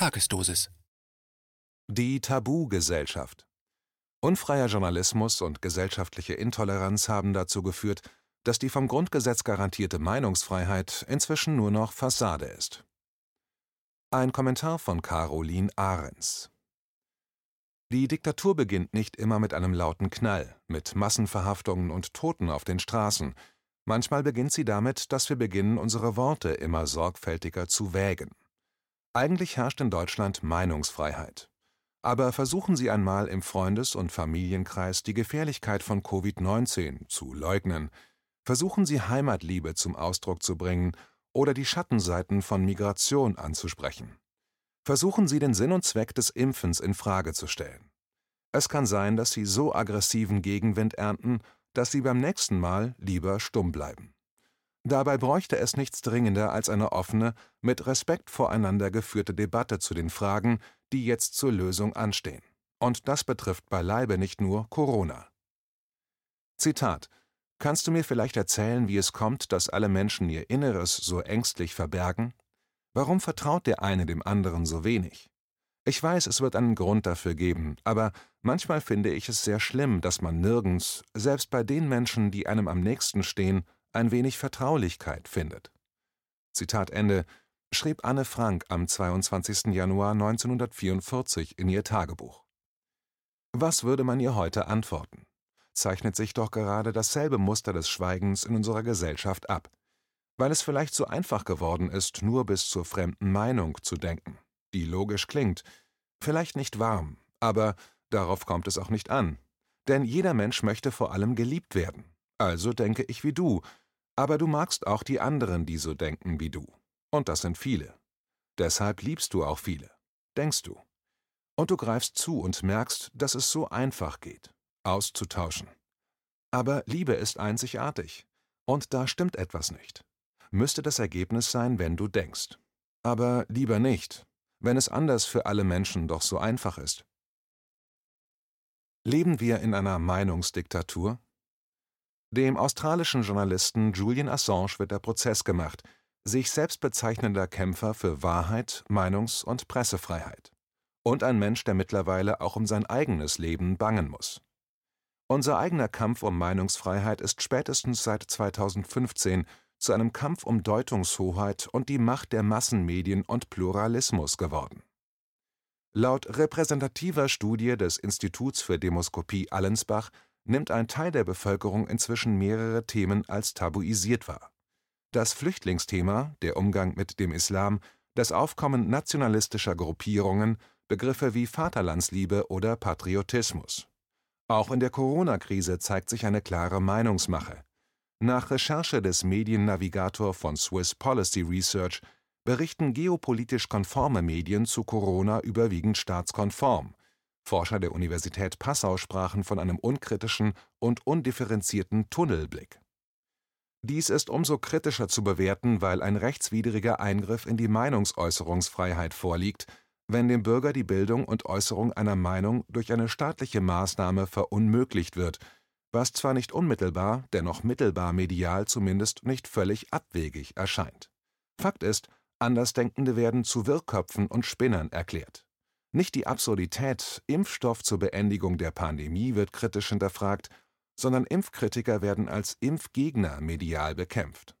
Tagesdosis. Die Tabu-Gesellschaft. Unfreier Journalismus und gesellschaftliche Intoleranz haben dazu geführt, dass die vom Grundgesetz garantierte Meinungsfreiheit inzwischen nur noch Fassade ist. Ein Kommentar von Caroline Ahrens. Die Diktatur beginnt nicht immer mit einem lauten Knall, mit Massenverhaftungen und Toten auf den Straßen. Manchmal beginnt sie damit, dass wir beginnen, unsere Worte immer sorgfältiger zu wägen. Eigentlich herrscht in Deutschland Meinungsfreiheit. Aber versuchen Sie einmal im Freundes- und Familienkreis die Gefährlichkeit von Covid-19 zu leugnen. Versuchen Sie Heimatliebe zum Ausdruck zu bringen oder die Schattenseiten von Migration anzusprechen. Versuchen Sie den Sinn und Zweck des Impfens in Frage zu stellen. Es kann sein, dass Sie so aggressiven Gegenwind ernten, dass Sie beim nächsten Mal lieber stumm bleiben. Dabei bräuchte es nichts dringender als eine offene, mit Respekt voreinander geführte Debatte zu den Fragen, die jetzt zur Lösung anstehen. Und das betrifft beileibe nicht nur Corona. Zitat Kannst du mir vielleicht erzählen, wie es kommt, dass alle Menschen ihr Inneres so ängstlich verbergen? Warum vertraut der eine dem anderen so wenig? Ich weiß, es wird einen Grund dafür geben, aber manchmal finde ich es sehr schlimm, dass man nirgends, selbst bei den Menschen, die einem am nächsten stehen, ein wenig Vertraulichkeit findet. Zitat Ende schrieb Anne Frank am 22. Januar 1944 in ihr Tagebuch. Was würde man ihr heute antworten? Zeichnet sich doch gerade dasselbe Muster des Schweigens in unserer Gesellschaft ab, weil es vielleicht so einfach geworden ist, nur bis zur fremden Meinung zu denken, die logisch klingt, vielleicht nicht warm, aber darauf kommt es auch nicht an, denn jeder Mensch möchte vor allem geliebt werden. Also denke ich wie du, aber du magst auch die anderen, die so denken wie du. Und das sind viele. Deshalb liebst du auch viele. Denkst du. Und du greifst zu und merkst, dass es so einfach geht, auszutauschen. Aber Liebe ist einzigartig. Und da stimmt etwas nicht. Müsste das Ergebnis sein, wenn du denkst. Aber lieber nicht, wenn es anders für alle Menschen doch so einfach ist. Leben wir in einer Meinungsdiktatur? Dem australischen Journalisten Julian Assange wird der Prozess gemacht, sich selbst bezeichnender Kämpfer für Wahrheit, Meinungs- und Pressefreiheit. Und ein Mensch, der mittlerweile auch um sein eigenes Leben bangen muss. Unser eigener Kampf um Meinungsfreiheit ist spätestens seit 2015 zu einem Kampf um Deutungshoheit und die Macht der Massenmedien und Pluralismus geworden. Laut repräsentativer Studie des Instituts für Demoskopie Allensbach nimmt ein Teil der Bevölkerung inzwischen mehrere Themen als tabuisiert wahr. Das Flüchtlingsthema, der Umgang mit dem Islam, das Aufkommen nationalistischer Gruppierungen, Begriffe wie Vaterlandsliebe oder Patriotismus. Auch in der Corona-Krise zeigt sich eine klare Meinungsmache. Nach Recherche des Mediennavigator von Swiss Policy Research berichten geopolitisch konforme Medien zu Corona überwiegend staatskonform, Forscher der Universität Passau sprachen von einem unkritischen und undifferenzierten Tunnelblick. Dies ist umso kritischer zu bewerten, weil ein rechtswidriger Eingriff in die Meinungsäußerungsfreiheit vorliegt, wenn dem Bürger die Bildung und Äußerung einer Meinung durch eine staatliche Maßnahme verunmöglicht wird, was zwar nicht unmittelbar, dennoch mittelbar medial zumindest nicht völlig abwegig erscheint. Fakt ist, Andersdenkende werden zu Wirrköpfen und Spinnern erklärt. Nicht die Absurdität, Impfstoff zur Beendigung der Pandemie wird kritisch hinterfragt, sondern Impfkritiker werden als Impfgegner medial bekämpft.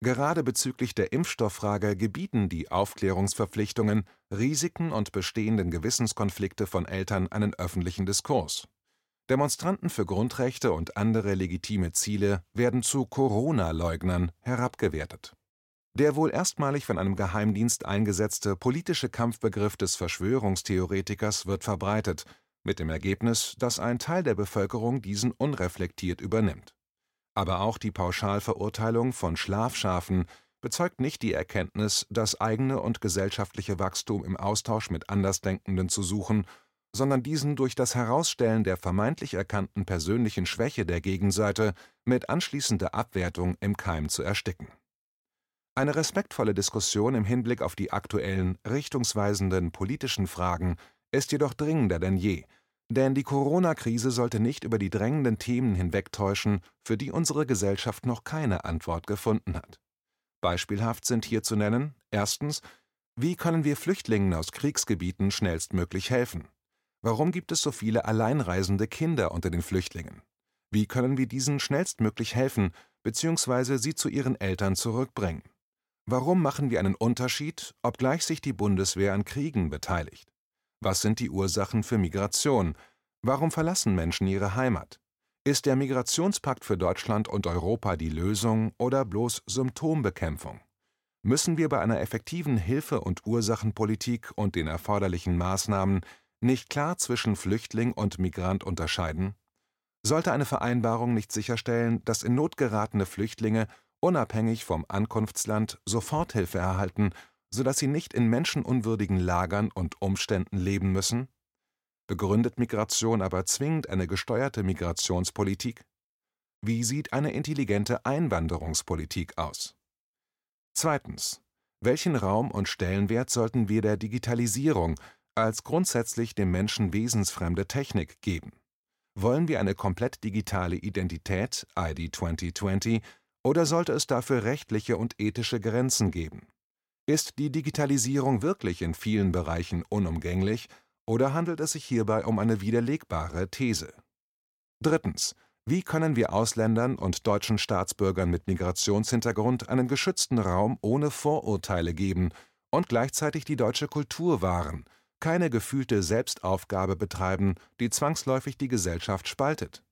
Gerade bezüglich der Impfstofffrage gebieten die Aufklärungsverpflichtungen, Risiken und bestehenden Gewissenskonflikte von Eltern einen öffentlichen Diskurs. Demonstranten für Grundrechte und andere legitime Ziele werden zu Corona-Leugnern herabgewertet der wohl erstmalig von einem Geheimdienst eingesetzte politische Kampfbegriff des Verschwörungstheoretikers wird verbreitet, mit dem Ergebnis, dass ein Teil der Bevölkerung diesen unreflektiert übernimmt. Aber auch die Pauschalverurteilung von Schlafschafen bezeugt nicht die Erkenntnis, das eigene und gesellschaftliche Wachstum im Austausch mit Andersdenkenden zu suchen, sondern diesen durch das Herausstellen der vermeintlich erkannten persönlichen Schwäche der Gegenseite mit anschließender Abwertung im Keim zu ersticken eine respektvolle Diskussion im Hinblick auf die aktuellen, richtungsweisenden politischen Fragen ist jedoch dringender denn je, denn die Corona-Krise sollte nicht über die drängenden Themen hinwegtäuschen, für die unsere Gesellschaft noch keine Antwort gefunden hat. Beispielhaft sind hier zu nennen: erstens Wie können wir Flüchtlingen aus Kriegsgebieten schnellstmöglich helfen? Warum gibt es so viele alleinreisende Kinder unter den Flüchtlingen? Wie können wir diesen schnellstmöglich helfen bzw. sie zu ihren Eltern zurückbringen? Warum machen wir einen Unterschied, obgleich sich die Bundeswehr an Kriegen beteiligt? Was sind die Ursachen für Migration? Warum verlassen Menschen ihre Heimat? Ist der Migrationspakt für Deutschland und Europa die Lösung oder bloß Symptombekämpfung? Müssen wir bei einer effektiven Hilfe- und Ursachenpolitik und den erforderlichen Maßnahmen nicht klar zwischen Flüchtling und Migrant unterscheiden? Sollte eine Vereinbarung nicht sicherstellen, dass in Not geratene Flüchtlinge unabhängig vom Ankunftsland Soforthilfe erhalten, sodass sie nicht in menschenunwürdigen Lagern und Umständen leben müssen? Begründet Migration aber zwingend eine gesteuerte Migrationspolitik? Wie sieht eine intelligente Einwanderungspolitik aus? Zweitens. Welchen Raum und Stellenwert sollten wir der Digitalisierung als grundsätzlich dem Menschen wesensfremde Technik geben? Wollen wir eine komplett digitale Identität ID 2020 oder sollte es dafür rechtliche und ethische Grenzen geben? Ist die Digitalisierung wirklich in vielen Bereichen unumgänglich oder handelt es sich hierbei um eine widerlegbare These? Drittens. Wie können wir Ausländern und deutschen Staatsbürgern mit Migrationshintergrund einen geschützten Raum ohne Vorurteile geben und gleichzeitig die deutsche Kultur wahren, keine gefühlte Selbstaufgabe betreiben, die zwangsläufig die Gesellschaft spaltet?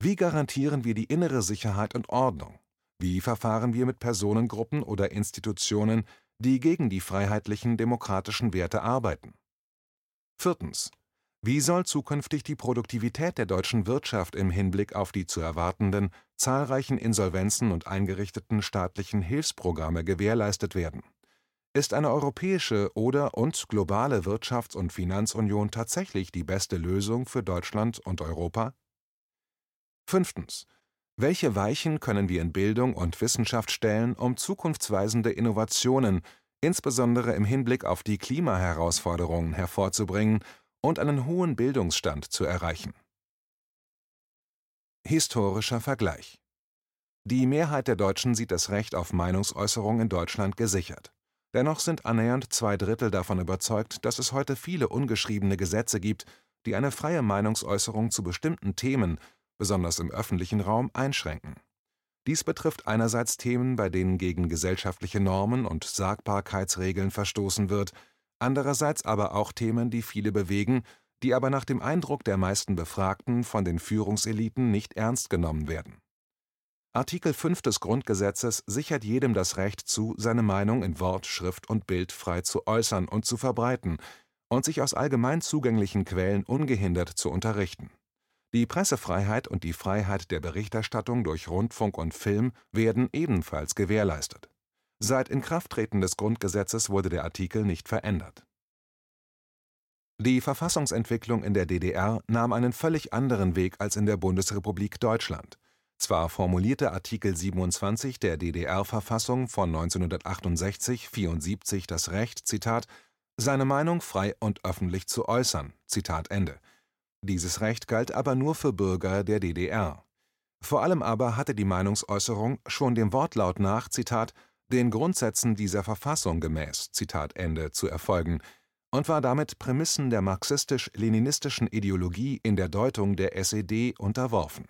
Wie garantieren wir die innere Sicherheit und Ordnung? Wie verfahren wir mit Personengruppen oder Institutionen, die gegen die freiheitlichen demokratischen Werte arbeiten? Viertens. Wie soll zukünftig die Produktivität der deutschen Wirtschaft im Hinblick auf die zu erwartenden zahlreichen Insolvenzen und eingerichteten staatlichen Hilfsprogramme gewährleistet werden? Ist eine europäische oder und globale Wirtschafts- und Finanzunion tatsächlich die beste Lösung für Deutschland und Europa? Fünftens. Welche Weichen können wir in Bildung und Wissenschaft stellen, um zukunftsweisende Innovationen, insbesondere im Hinblick auf die Klimaherausforderungen, hervorzubringen und einen hohen Bildungsstand zu erreichen? Historischer Vergleich Die Mehrheit der Deutschen sieht das Recht auf Meinungsäußerung in Deutschland gesichert. Dennoch sind annähernd zwei Drittel davon überzeugt, dass es heute viele ungeschriebene Gesetze gibt, die eine freie Meinungsäußerung zu bestimmten Themen, besonders im öffentlichen Raum, einschränken. Dies betrifft einerseits Themen, bei denen gegen gesellschaftliche Normen und Sagbarkeitsregeln verstoßen wird, andererseits aber auch Themen, die viele bewegen, die aber nach dem Eindruck der meisten Befragten von den Führungseliten nicht ernst genommen werden Artikel 5 des Grundgesetzes sichert jedem das Recht zu, seine Meinung in Wort, Schrift und Bild frei zu äußern und zu verbreiten und sich aus allgemein zugänglichen Quellen ungehindert zu unterrichten. Die Pressefreiheit und die Freiheit der Berichterstattung durch Rundfunk und Film werden ebenfalls gewährleistet. Seit Inkrafttreten des Grundgesetzes wurde der Artikel nicht verändert. Die Verfassungsentwicklung in der DDR nahm einen völlig anderen Weg als in der Bundesrepublik Deutschland zwar formulierte Artikel 27 der DDR-Verfassung von 1968 / 74 das Recht, Zitat, seine Meinung frei und öffentlich zu äußern. Zitat Ende. Dieses Recht galt aber nur für Bürger der DDR. Vor allem aber hatte die Meinungsäußerung schon dem Wortlaut nach, Zitat, den Grundsätzen dieser Verfassung gemäß, Zitat Ende, zu erfolgen und war damit Prämissen der marxistisch-leninistischen Ideologie in der Deutung der SED unterworfen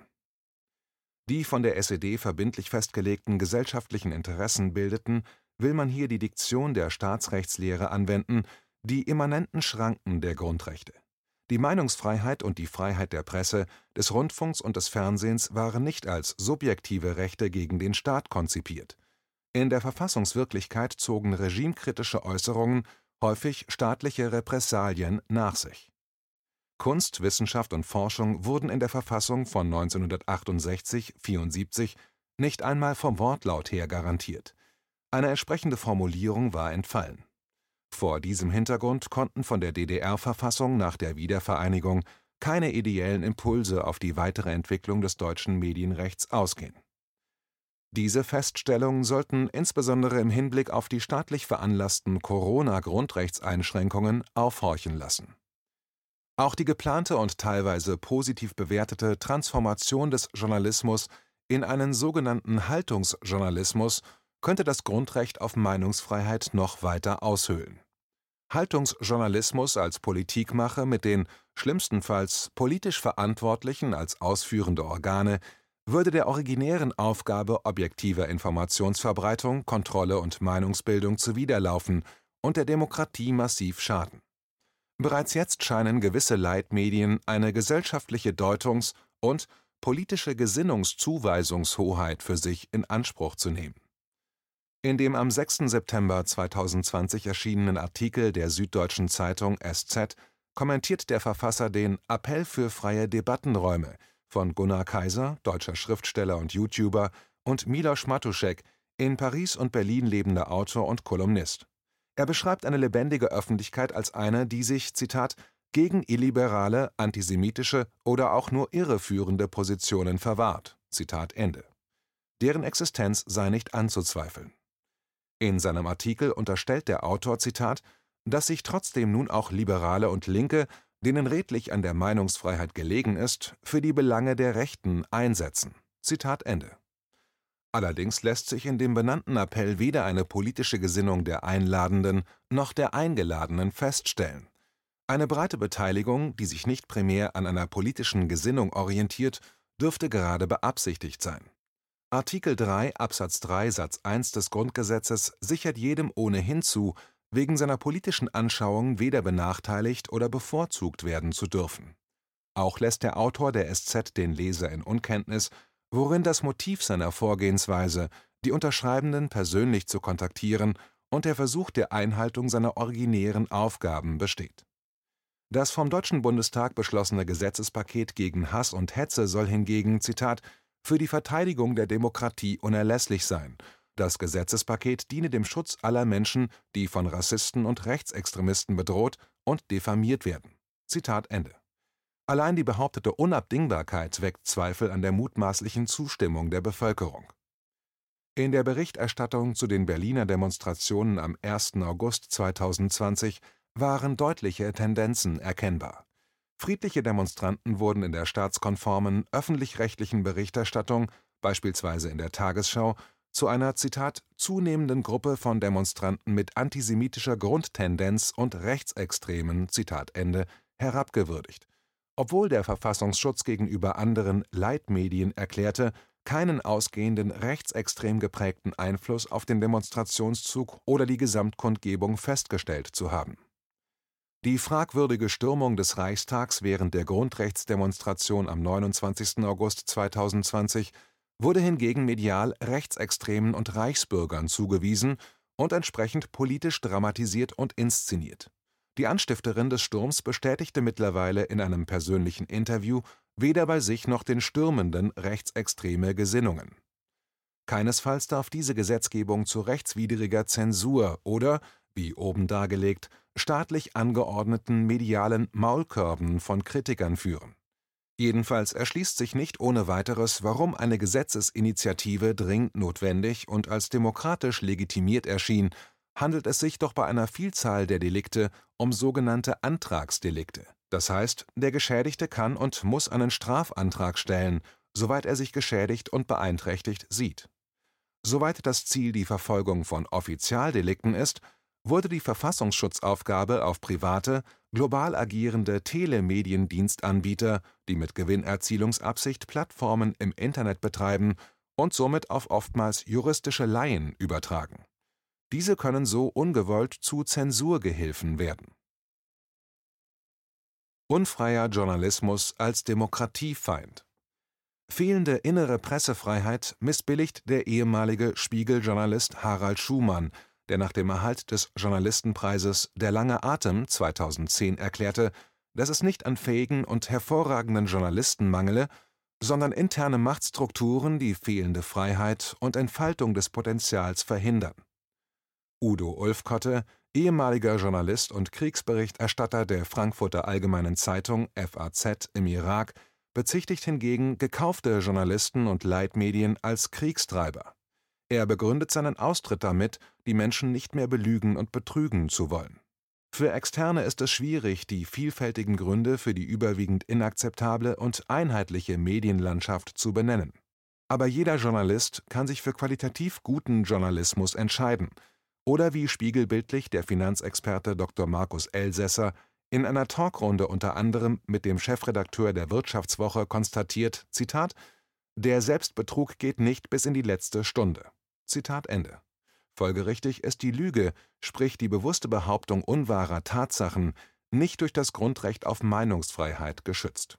die von der SED verbindlich festgelegten gesellschaftlichen Interessen bildeten, will man hier die Diktion der Staatsrechtslehre anwenden, die immanenten Schranken der Grundrechte. Die Meinungsfreiheit und die Freiheit der Presse, des Rundfunks und des Fernsehens waren nicht als subjektive Rechte gegen den Staat konzipiert. In der Verfassungswirklichkeit zogen regimekritische Äußerungen häufig staatliche Repressalien nach sich Kunst, Wissenschaft und Forschung wurden in der Verfassung von 1968 / 74 nicht einmal vom Wortlaut her garantiert. Eine entsprechende Formulierung war entfallen. Vor diesem Hintergrund konnten von der DDR-Verfassung nach der Wiedervereinigung keine ideellen Impulse auf die weitere Entwicklung des deutschen Medienrechts ausgehen. Diese Feststellungen sollten insbesondere im Hinblick auf die staatlich veranlassten Corona-Grundrechtseinschränkungen aufhorchen lassen auch die geplante und teilweise positiv bewertete Transformation des Journalismus in einen sogenannten Haltungsjournalismus könnte das Grundrecht auf Meinungsfreiheit noch weiter aushöhlen Haltungsjournalismus als Politikmache mit den schlimmstenfalls politisch Verantwortlichen als ausführende Organe würde der originären Aufgabe objektiver Informationsverbreitung, Kontrolle und Meinungsbildung zuwiderlaufen und der Demokratie massiv schaden. Bereits jetzt scheinen gewisse Leitmedien eine gesellschaftliche Deutungs- und politische Gesinnungszuweisungshoheit für sich in Anspruch zu nehmen. In dem am 6. September 2020 erschienenen Artikel der Süddeutschen Zeitung (SZ) kommentiert der Verfasser den „ Appell für freie Debattenräume “von Gunnar Kaiser, deutscher Schriftsteller und YouTuber, und Miloš Matušek, in Paris und Berlin lebender Autor und Kolumnist. Er beschreibt eine lebendige Öffentlichkeit als eine, die sich „ gegen illiberale, antisemitische oder auch nur irreführende Positionen verwahrt. “Deren Existenz sei nicht anzuzweifeln. In seinem Artikel unterstellt der Autor, „ dass sich trotzdem nun auch Liberale und Linke, denen redlich an der Meinungsfreiheit gelegen ist, für die Belange der Rechten einsetzen. “Allerdings lässt sich in dem benannten Appell weder eine politische Gesinnung der Einladenden noch der Eingeladenen feststellen. Eine breite Beteiligung, die sich nicht primär an einer politischen Gesinnung orientiert, dürfte gerade beabsichtigt sein. Artikel 3 Absatz 3 Satz 1 des Grundgesetzes sichert jedem ohnehin zu, wegen seiner politischen Anschauung weder benachteiligt oder bevorzugt werden zu dürfen. Auch lässt der Autor der SZ den Leser in Unkenntnis, worin das Motiv seiner Vorgehensweise, die Unterschreibenden persönlich zu kontaktieren, und der Versuch der Einhaltung seiner originären Aufgaben besteht. Das vom Deutschen Bundestag beschlossene Gesetzespaket gegen Hass und Hetze soll hingegen Zitat für die Verteidigung der Demokratie unerlässlich sein. Das Gesetzespaket diene dem Schutz aller Menschen, die von Rassisten und Rechtsextremisten bedroht und diffamiert werden. Zitat Ende. Allein die behauptete Unabdingbarkeit weckt Zweifel an der mutmaßlichen Zustimmung der Bevölkerung. In der Berichterstattung zu den Berliner Demonstrationen am 1. August 2020 waren deutliche Tendenzen erkennbar. Friedliche Demonstranten wurden in der staatskonformen öffentlich-rechtlichen Berichterstattung, beispielsweise in der Tagesschau, zu einer zunehmenden Gruppe von Demonstranten mit antisemitischer Grundtendenz und rechtsextremen herabgewürdigt, obwohl der Verfassungsschutz gegenüber anderen Leitmedien erklärte, keinen ausgehenden rechtsextrem geprägten Einfluss auf den Demonstrationszug oder die Gesamtkundgebung festgestellt zu haben die fragwürdige Stürmung des Reichstags während der Grundrechtsdemonstration am 29. August 2020 wurde hingegen medial Rechtsextremen und Reichsbürgern zugewiesen und entsprechend politisch dramatisiert und inszeniert. Die Anstifterin des Sturms bestätigte mittlerweile in einem persönlichen Interview weder bei sich noch den Stürmenden rechtsextreme Gesinnungen. Keinesfalls darf diese Gesetzgebung zu rechtswidriger Zensur oder, wie oben dargelegt, staatlich angeordneten medialen Maulkörben von Kritikern führen. Jedenfalls erschließt sich nicht ohne weiteres, warum eine Gesetzesinitiative dringend notwendig und als demokratisch legitimiert erschien, handelt es sich doch bei einer Vielzahl der Delikte um sogenannte Antragsdelikte. Das heißt, der Geschädigte kann und muss einen Strafantrag stellen, soweit er sich geschädigt und beeinträchtigt sieht. Soweit das Ziel die Verfolgung von Offizialdelikten ist, wurde die Verfassungsschutzaufgabe auf private, global agierende Telemediendienstanbieter, die mit Gewinnerzielungsabsicht Plattformen im Internet betreiben, und somit auf oftmals juristische Laien übertragen. Diese können so ungewollt zu Zensurgehilfen werden. Unfreier Journalismus als Demokratiefeind Fehlende innere Pressefreiheit missbilligt der ehemalige Spiegel-Journalist Harald Schumann der nach dem Erhalt des Journalistenpreises Der lange Atem 2010 erklärte, dass es nicht an fähigen und hervorragenden Journalisten mangele, sondern interne Machtstrukturen die fehlende Freiheit und Entfaltung des Potenzials verhindern. Udo Ulfkotte, ehemaliger Journalist und Kriegsberichterstatter der Frankfurter Allgemeinen Zeitung (FAZ) im Irak, bezichtigt hingegen gekaufte Journalisten und Leitmedien als Kriegstreiber er begründet seinen Austritt damit, die Menschen nicht mehr belügen und betrügen zu wollen. Für Externe ist es schwierig, die vielfältigen Gründe für die überwiegend inakzeptable und einheitliche Medienlandschaft zu benennen. Aber jeder Journalist kann sich für qualitativ guten Journalismus entscheiden, oder wie spiegelbildlich der Finanzexperte Dr. Markus Elsässer in einer Talkrunde unter anderem mit dem Chefredakteur der Wirtschaftswoche konstatiert: „ Zitat, Der Selbstbetrug geht nicht bis in die letzte Stunde. Zitat Ende. Folgerichtig ist die Lüge, sprich die bewusste Behauptung unwahrer Tatsachen, nicht durch das Grundrecht auf Meinungsfreiheit geschützt.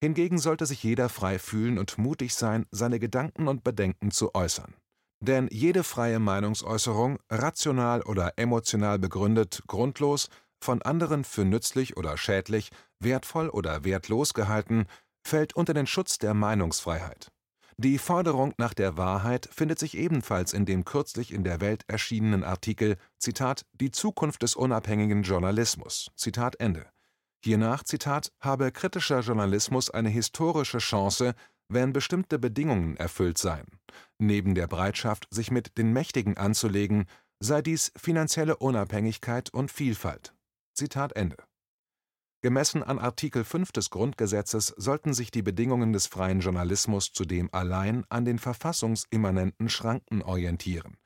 Hingegen sollte sich jeder frei fühlen und mutig sein, seine Gedanken und Bedenken zu äußern. Denn jede freie Meinungsäußerung, rational oder emotional begründet, grundlos, von anderen für nützlich oder schädlich, wertvoll oder wertlos gehalten, fällt unter den Schutz der Meinungsfreiheit. Die Forderung nach der Wahrheit findet sich ebenfalls in dem kürzlich in der Welt erschienenen Artikel Zitat Die Zukunft des unabhängigen Journalismus. Zitat Ende. Hiernach Zitat habe kritischer Journalismus eine historische Chance, wenn bestimmte Bedingungen erfüllt seien. Neben der Bereitschaft, sich mit den Mächtigen anzulegen, sei dies finanzielle Unabhängigkeit und Vielfalt. Zitat Ende. Gemessen an Artikel 5 des Grundgesetzes sollten sich die Bedingungen des freien Journalismus zudem allein an den verfassungsimmanenten Schranken orientieren.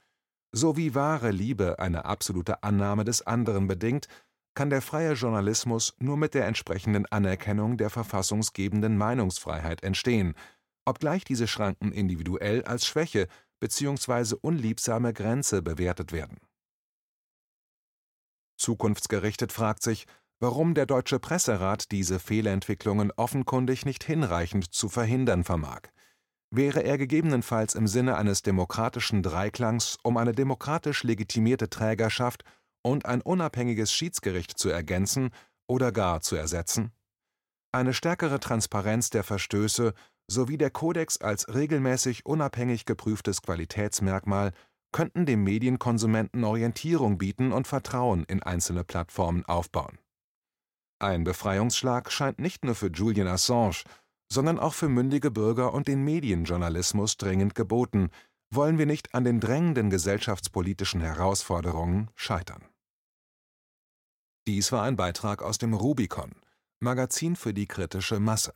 So wie wahre Liebe eine absolute Annahme des anderen bedingt, kann der freie Journalismus nur mit der entsprechenden Anerkennung der verfassungsgebenden Meinungsfreiheit entstehen, obgleich diese Schranken individuell als Schwäche bzw. unliebsame Grenze bewertet werden. Zukunftsgerichtet fragt sich warum der Deutsche Presserat diese Fehlentwicklungen offenkundig nicht hinreichend zu verhindern vermag. Wäre er gegebenenfalls im Sinne eines demokratischen Dreiklangs um eine demokratisch legitimierte Trägerschaft und ein unabhängiges Schiedsgericht zu ergänzen oder gar zu ersetzen? Eine stärkere Transparenz der Verstöße sowie der Kodex als regelmäßig unabhängig geprüftes Qualitätsmerkmal könnten dem Medienkonsumenten Orientierung bieten und Vertrauen in einzelne Plattformen aufbauen ein Befreiungsschlag scheint nicht nur für Julian Assange, sondern auch für mündige Bürger und den Medienjournalismus dringend geboten, wollen wir nicht an den drängenden gesellschaftspolitischen Herausforderungen scheitern. Dies war ein Beitrag aus dem Rubicon, Magazin für die kritische Masse